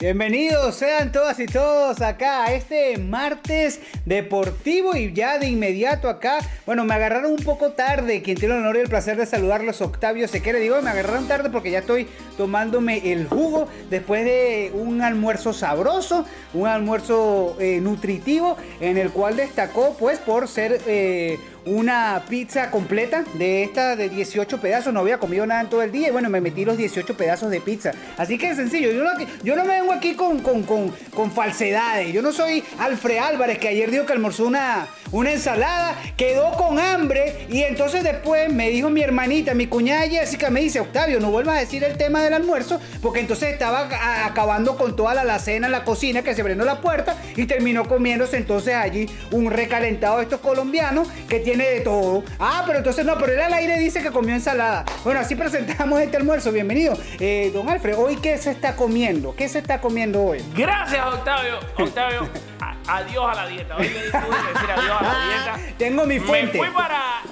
Bienvenidos sean todas y todos acá a este martes deportivo y ya de inmediato acá. Bueno, me agarraron un poco tarde. Quien tiene el honor y el placer de saludarlos, Octavio quiere Digo, me agarraron tarde porque ya estoy tomándome el jugo después de un almuerzo sabroso, un almuerzo eh, nutritivo en el cual destacó pues por ser... Eh, una pizza completa de esta de 18 pedazos. No había comido nada en todo el día y bueno, me metí los 18 pedazos de pizza. Así que es sencillo. Yo no, me vengo aquí con, con falsedades. Yo no soy Alfred Álvarez que ayer dijo que almorzó una, una ensalada, quedó con hambre y entonces después me dijo mi hermanita, mi cuñada Jessica, me dice, Octavio, no vuelvas a decir el tema del almuerzo porque entonces estaba acabando con toda la alacena en la cocina que se abrió la puerta y terminó comiéndose entonces allí un recalentado de estos colombianos que tiene de todo. Ah, pero entonces no, pero él al aire dice que comió ensalada. Bueno, así presentamos este almuerzo. Bienvenido. Eh, don Alfred, ¿hoy qué se está comiendo? ¿Qué se está comiendo hoy? Gracias, Octavio. Octavio, adiós a la dieta. Hoy le decir adiós a la dieta. Tengo mi fuente. Me fui para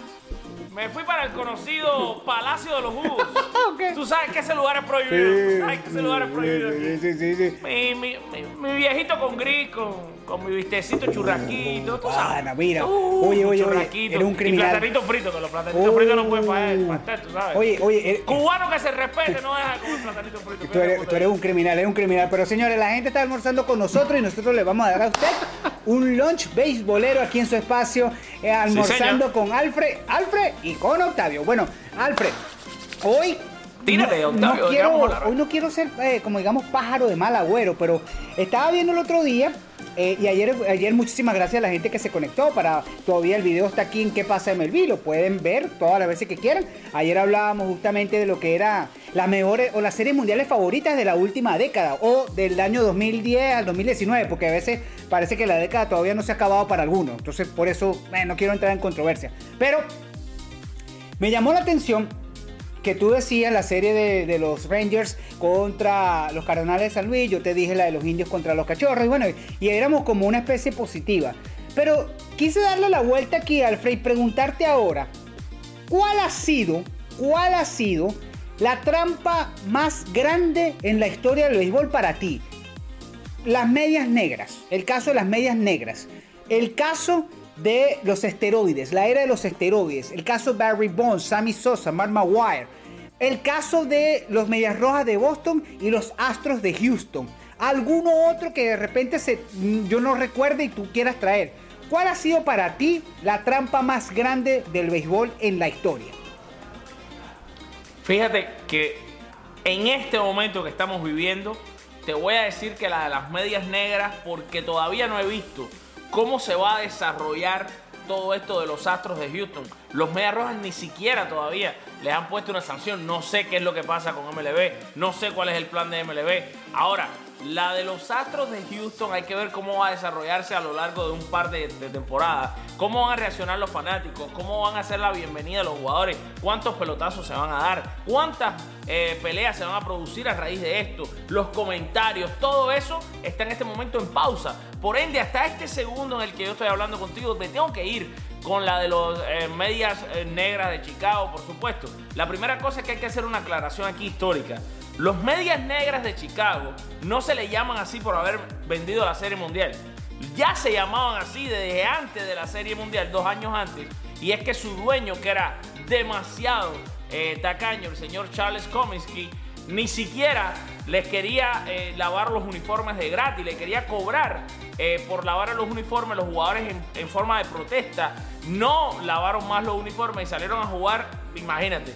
me fui para el conocido Palacio de los Jugos. Tú sabes que ese lugar es prohibido. Sí, sabes que ese lugar es prohibido. Aquí. Sí, sí, sí. Mi, mi, mi, viejito con gris, con, con, mi vistecito churrasquito. Tú sabes. Ah, mira. Uh, oye, oye, oye. Eres un criminal. Y platanito frito, que los platanitos fritos no pueden pastel, tú sabes. Oye, oye. Eh, Cubano que se respete no deja de comer platanito frito. Tú eres, tú eres un criminal, eres un criminal. Pero señores, la gente está almorzando con nosotros y nosotros le vamos a dar a usted un lunch beisbolero aquí en su espacio, eh, almorzando con Alfred, Alfred y con Octavio. Bueno, Alfred, hoy Tírate, Octavio, no quiero, hoy no quiero ser, eh, como digamos, pájaro de mal agüero, pero estaba viendo el otro día eh, y ayer, ayer muchísimas gracias a la gente que se conectó. Para todavía el video está aquí en qué pasa MLB. Lo pueden ver todas las veces que quieran. Ayer hablábamos justamente de lo que era las mejores o las series mundiales favoritas de la última década o del año 2010 al 2019, porque a veces parece que la década todavía no se ha acabado para algunos. Entonces, por eso no quiero entrar en controversia. Pero me llamó la atención que tú decías la serie de, los Rangers contra los Cardenales de San Luis, yo te dije la de los indios contra los cachorros, y bueno, y éramos como una especie positiva. Pero quise darle la vuelta aquí, Alfred, y preguntarte ahora, ¿cuál ha sido, cuál ha sido la trampa más grande en la historia del béisbol para ti? Las medias negras, el caso de las medias negras, el caso de los esteroides, la era de los esteroides, el caso Barry Bonds, Sammy Sosa, Mark Maguire, el caso de los Medias Rojas de Boston y los Astros de Houston. ¿Alguno otro que de repente se, yo no recuerde y tú quieras traer? ¿Cuál ha sido para ti la trampa más grande del béisbol en la historia? Fíjate que en este momento que estamos viviendo, te voy a decir que la de las medias negras, porque todavía no he visto cómo se va a desarrollar todo esto de los Astros de Houston. Los Medias Rojas ni siquiera todavía les han puesto una sanción. No sé qué es lo que pasa con MLB. No sé cuál es el plan de MLB. Ahora, la de los Astros de Houston hay que ver cómo va a desarrollarse a lo largo de un par de, temporadas. Cómo van a reaccionar los fanáticos. Cómo van a hacer la bienvenida a los jugadores. Cuántos pelotazos se van a dar. Cuántas eh, peleas se van a producir a raíz de esto. Los comentarios. Todo eso está en este momento en pausa. Por ende, hasta este segundo en el que yo estoy hablando contigo, me tengo que ir con la de los eh, medias eh, negras de Chicago, por supuesto. La primera cosa es que hay que hacer una aclaración aquí histórica. Los medias negras de Chicago no se le llaman así por haber vendido la Serie Mundial. Ya se llamaban así desde antes de la Serie Mundial, dos años antes. Y es que su dueño, que era demasiado eh, tacaño, el señor Charles Comiskey, ni siquiera les quería lavar los uniformes de gratis, le quería cobrar eh, por lavar los uniformes, los jugadores en, forma de protesta. No lavaron más los uniformes y salieron a jugar, imagínate,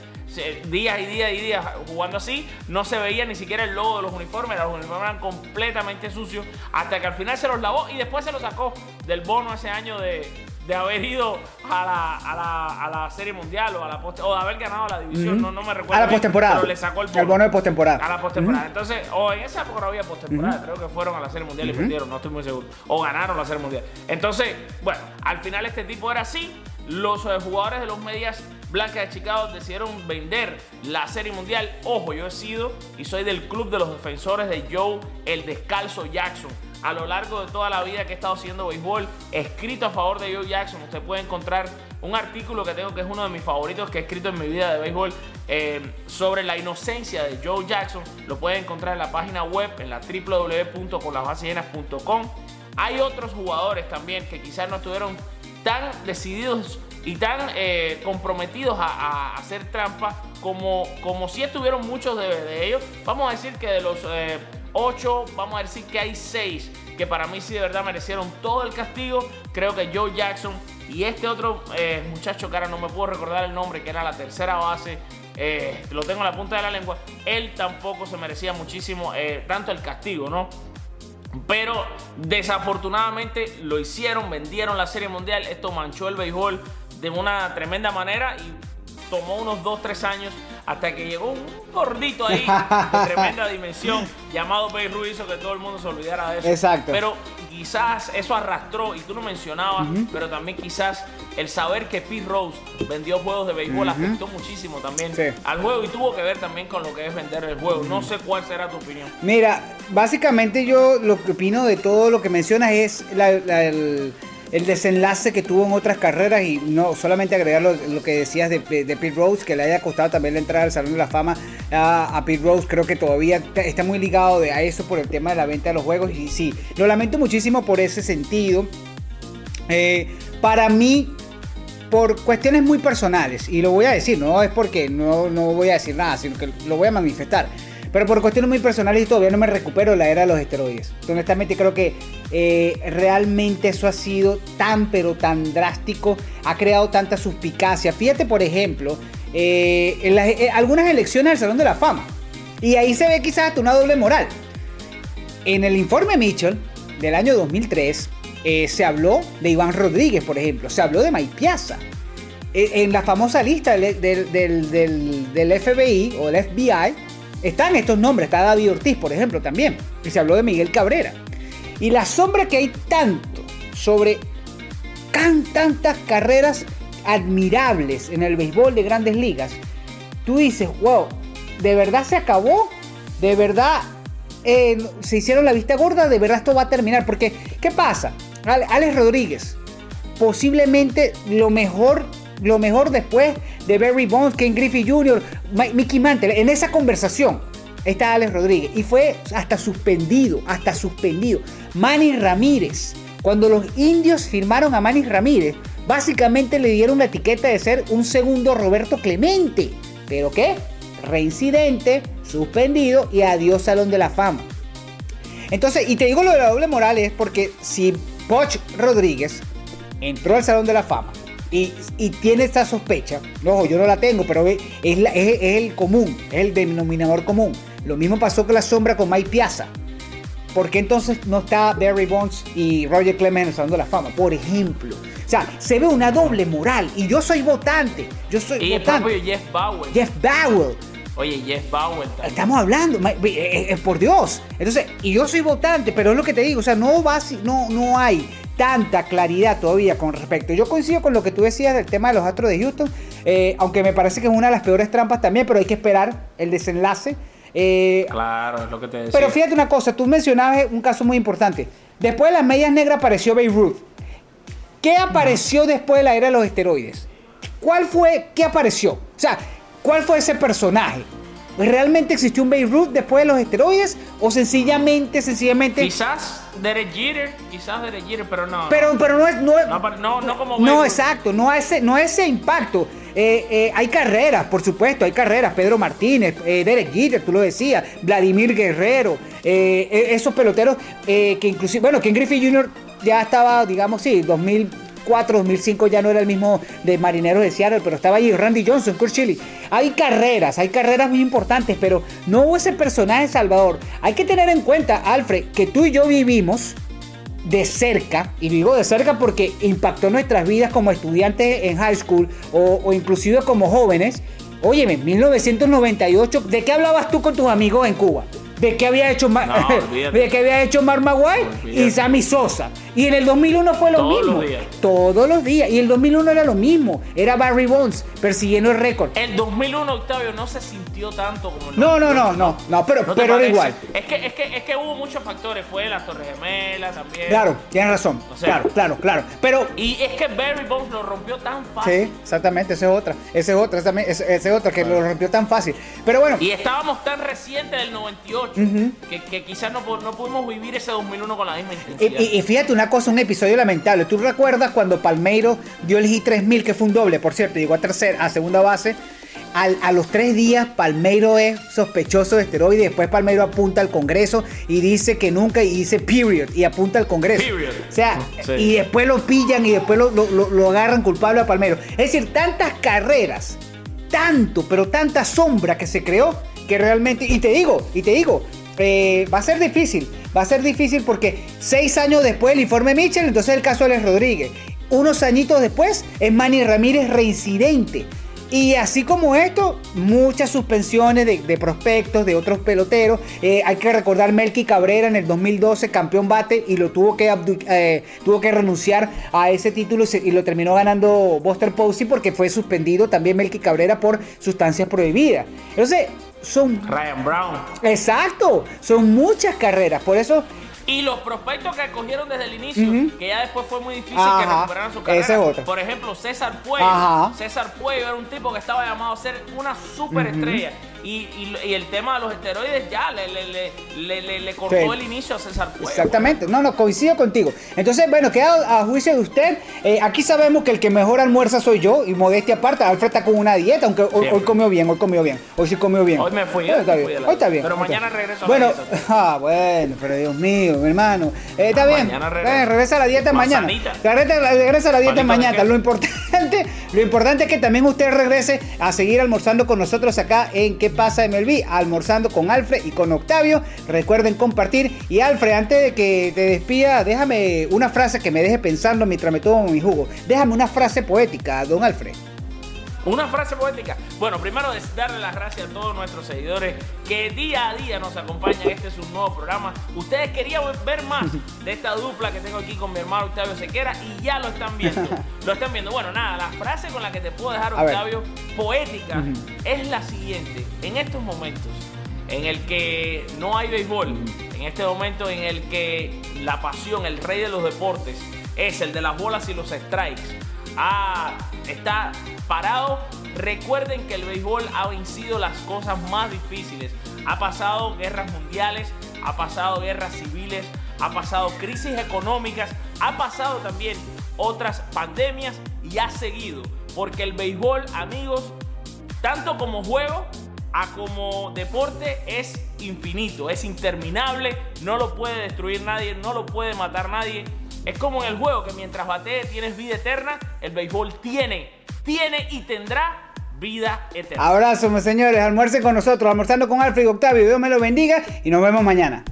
días y días y días jugando así, no se veía ni siquiera el logo de los uniformes, los uniformes eran completamente sucios, hasta que al final se los lavó y después se los sacó del bono ese año de, de haber ido a la, a la, a la Serie Mundial o, a la o de haber ganado la división, no, no me recuerdo. A la postemporada. Pero le sacó el bono. El bono de postemporada. A la postemporada. Entonces, o en esa época no había postemporada, creo que fueron a la Serie Mundial y perdieron, no estoy muy seguro. O ganaron la Serie Mundial. Entonces, bueno, al final este tipo era así. Los eh, jugadores de los medias Blanca de Chicago decidieron vender la Serie Mundial. Ojo, yo he sido y soy del club de los defensores de Joe el Descalzo Jackson. A lo largo de toda la vida que he estado haciendo béisbol, escrito a favor de Joe Jackson, usted puede encontrar un artículo que tengo que es uno de mis favoritos que he escrito en mi vida de béisbol eh, sobre la inocencia de Joe Jackson. Lo puede encontrar en la página web, en la www.conlasbasellenas.com. Hay otros jugadores también que quizás no estuvieron tan decididos y tan eh, comprometidos a, hacer trampa como, como si estuvieron muchos de, ellos. Vamos a decir que de los eh, ocho, vamos a decir que hay seis que para mí sí de verdad merecieron todo el castigo. Creo que Joe Jackson y este otro eh, muchacho que ahora no me puedo recordar el nombre, que era la tercera base, lo tengo en la punta de la lengua, él tampoco se merecía muchísimo tanto el castigo, ¿no? Pero desafortunadamente lo hicieron, vendieron la Serie Mundial, esto manchó el béisbol de una tremenda manera y tomó unos 2-3 años hasta que llegó un gordito ahí de tremenda dimensión llamado Ruth hizo que todo el mundo se olvidara de eso. Exacto. Pero quizás eso arrastró, y tú lo mencionabas, pero también quizás el saber que Pete Rose vendió juegos de béisbol afectó muchísimo también al juego y tuvo que ver también con lo que es vender el juego. No sé cuál será tu opinión. Mira, básicamente yo lo que opino de todo lo que mencionas es el el desenlace que tuvo en otras carreras y no solamente agregar lo, que decías de, Pete Rose, que le haya costado también la entrada al Salón de la Fama a, Pete Rose, creo que todavía está muy ligado a eso por el tema de la venta de los juegos y sí, lo lamento muchísimo por ese sentido. Eh, para mí, por cuestiones muy personales, y lo voy a decir, no es porque no, no voy a decir nada, sino que lo voy a manifestar. Pero por cuestiones muy personales y todavía no me recupero la era de los esteroides. Honestamente creo que eh, realmente eso ha sido tan pero tan drástico, ha creado tanta suspicacia. Fíjate por ejemplo, eh, en, eh, algunas elecciones del Salón de la Fama. Y ahí se ve quizás hasta una doble moral. En el informe Mitchell del año 2003 se habló de Iván Rodríguez, por ejemplo, se habló de Mike Piazza. En la famosa lista del, del, del FBI o del FBI, están estos nombres, está David Ortiz, por ejemplo, también. Y se habló de Miguel Cabrera. Y la sombra que hay tanto sobre tan, tantas carreras admirables en el béisbol de grandes ligas, tú dices, wow, ¿de verdad se acabó? ¿De verdad eh, se hicieron la vista gorda? ¿De verdad esto va a terminar? Porque, ¿qué pasa? Alex Rodríguez, posiblemente lo mejor lo mejor después de Barry Bonds, Ken Griffey Jr., Mickey Mantle. En esa conversación está Alex Rodríguez y fue hasta suspendido, hasta suspendido. Manny Ramírez. Cuando los indios firmaron a Manny Ramírez, básicamente le dieron la etiqueta de ser un segundo Roberto Clemente. ¿Pero qué? Reincidente, suspendido y adiós Salón de la Fama. Entonces, y te digo lo de la doble moral es porque si Poch Rodríguez entró al Salón de la Fama y, tiene esta sospecha, no, yo no la tengo, pero es, el común, es el denominador común. Lo mismo pasó con la sombra con Mike Piazza. ¿Por qué entonces no está Barry Bonds y Roger Clemens de la Fama? Por ejemplo. O sea, se ve una doble moral. Y yo soy votante. Yo soy y votante. Jeff Bauer. Jeff Bauer. Oye, Jeff Bauer. Estamos hablando, eh, eh, por Dios. Entonces, y yo soy votante, pero es lo que te digo, o sea, no va, no, no hay tanta claridad todavía con respecto. Yo coincido con lo que tú decías del tema de los Astros de Houston, eh, aunque me parece que es una de las peores trampas también, pero hay que esperar el desenlace. Eh, claro, es lo que te decía. Pero fíjate una cosa, tú mencionabas un caso muy importante. Después de las medias negras apareció Beirut. ¿Qué apareció después de la era de los esteroides? ¿Cuál fue? ¿Qué apareció? O sea, ¿cuál fue ese personaje? ¿Realmente existió un Beirut después de los esteroides? ¿O sencillamente, sencillamente... Quizás Derek Jeter, quizás Derek Jeter, pero no. Pero, pero no es... No, no, no, como... No, exacto, no ese, no ese impacto. Eh, eh, hay carreras, por supuesto, hay carreras. Pedro Martínez, eh, Derek Jeter, tú lo decías, Vladimir Guerrero, esos peloteros que inclusive, bueno, Ken Griffey Jr. ya estaba, digamos, sí, 2000 2004, 2005 ya no era el mismo de Marineros de Seattle, pero estaba ahí Randy Johnson, Kurt Schilling. Hay carreras, hay carreras muy importantes, pero no hubo ese personaje Salvador. Hay que tener en cuenta, Alfred, que tú y yo vivimos de cerca, y digo de cerca porque impactó nuestras vidas como estudiantes en high school o, o inclusive como jóvenes. Óyeme, 1998, ¿de qué hablabas tú con tus amigos en Cuba? De que había hecho, Ma- No, de que había hecho Mark Maguire y. Sammy Sosa. Y en el 2001 fue lo Todos mismo. los días. Todos los días. Y el 2001 era lo mismo. Era Barry Bonds persiguiendo el récord. El 2001, Octavio, no se sintió tanto como el No, no, 98, no, no, no, pero- te pero era igual. Es que, es, que, es que hubo muchos factores. Fue las Torres Gemelas también. Claro, tienes razón. O sea- claro, claro, claro. Pero Y es que Barry Bonds lo rompió tan fácil. Sí, exactamente, esa es otra. Esa es otra, esa es otra que lo rompió tan fácil. Pero bueno, Y estábamos tan recientes del 98 que, que quizás no, no pudimos vivir ese 2001 con la misma intensidad. y- y fíjate una cosa, un episodio lamentable. ¿Tú recuerdas cuando Palmeiro dio el G 3000, que fue un doble, por cierto, llegó a tercera, a segunda base? Al- a los tres días, Palmeiro es sospechoso de esteroides. Después, Palmeiro apunta al Congreso y dice que nunca, y dice period, y apunta al Congreso. Period. O sea, Sí. y después lo pillan y después lo, lo- lo- lo agarran culpable a Palmeiro. Es decir, tantas carreras, tanto, pero tanta sombra que se creó que realmente, y te digo, y te digo, eh, va a ser difícil, va a ser difícil porque seis años después del informe Mitchell, entonces el caso de Alex Rodríguez. Unos añitos después es Manny Ramírez reincidente. Y así como esto, muchas suspensiones de, prospectos, de otros peloteros. Eh, hay que recordar Melky Cabrera en el 2012, campeón bate, y lo tuvo que, eh, tuvo que renunciar a ese título y lo terminó ganando Buster Posey porque fue suspendido también Melky Cabrera por sustancias prohibidas. Entonces, son... Ryan Brown. Exacto, son muchas carreras. Por eso Y los prospectos que cogieron desde el inicio, que ya después fue muy difícil Ajá, que recuperaran su carrera. es. Por ejemplo, César Puello. Ajá. César Puello era un tipo que estaba llamado a ser una superestrella. Y, y, y el tema de los esteroides ya le, le, le, le, cortó Sí. el inicio a César Puello. Exactamente, no, no, coincido contigo. Entonces, bueno, queda a juicio de usted. Eh, aquí sabemos que el que mejor almuerza soy yo, y modestia aparte, Alfred está con una dieta, aunque hoy, hoy comió bien, hoy comió bien, hoy sí comió bien. Hoy me fui, Hoy está bien, hoy está bien. Pero está mañana regreso a la dieta. ah, bueno, pero Dios mío, mi hermano. Eh, está Ah, bien, mañana regresa a la dieta mañana. Regresa, regresa a la dieta mañana. Lo importante, lo importante es que también usted regrese a seguir almorzando con nosotros acá en ¿Qué pasa MLB? Almorzando con Alfred y con Octavio. Recuerden compartir. Y Alfred, antes de que te despida, déjame una frase que me deje pensando mientras me tomo mi jugo. Déjame una frase poética, don Alfred. Una frase poética. Bueno, primero es darle las gracias a todos nuestros seguidores que día a día nos acompañan. Este es un nuevo programa. Ustedes querían ver más de esta dupla que tengo aquí con mi hermano Octavio Sequera y ya lo están viendo. Lo están viendo. Bueno, nada, la frase con la que te puedo dejar. Octavio, poética, es la siguiente. En estos momentos en el que no hay béisbol, en este momento en el que la pasión, el rey de los deportes, es el de las bolas y los strikes, ah, está parado, recuerden que el béisbol ha vencido las cosas más difíciles. Ha pasado guerras mundiales, ha pasado guerras civiles, ha pasado crisis económicas, ha pasado también otras pandemias y ha seguido. Porque el béisbol, amigos, tanto como juego a como deporte es infinito, es interminable, no lo puede destruir nadie, no lo puede matar nadie. Es como en el juego que mientras batee tienes vida eterna, el béisbol tiene, tiene y tendrá vida eterna. Abrazo, señores. Almuercen con nosotros, almorzando con Alfred y Octavio. Dios me lo bendiga y nos vemos mañana.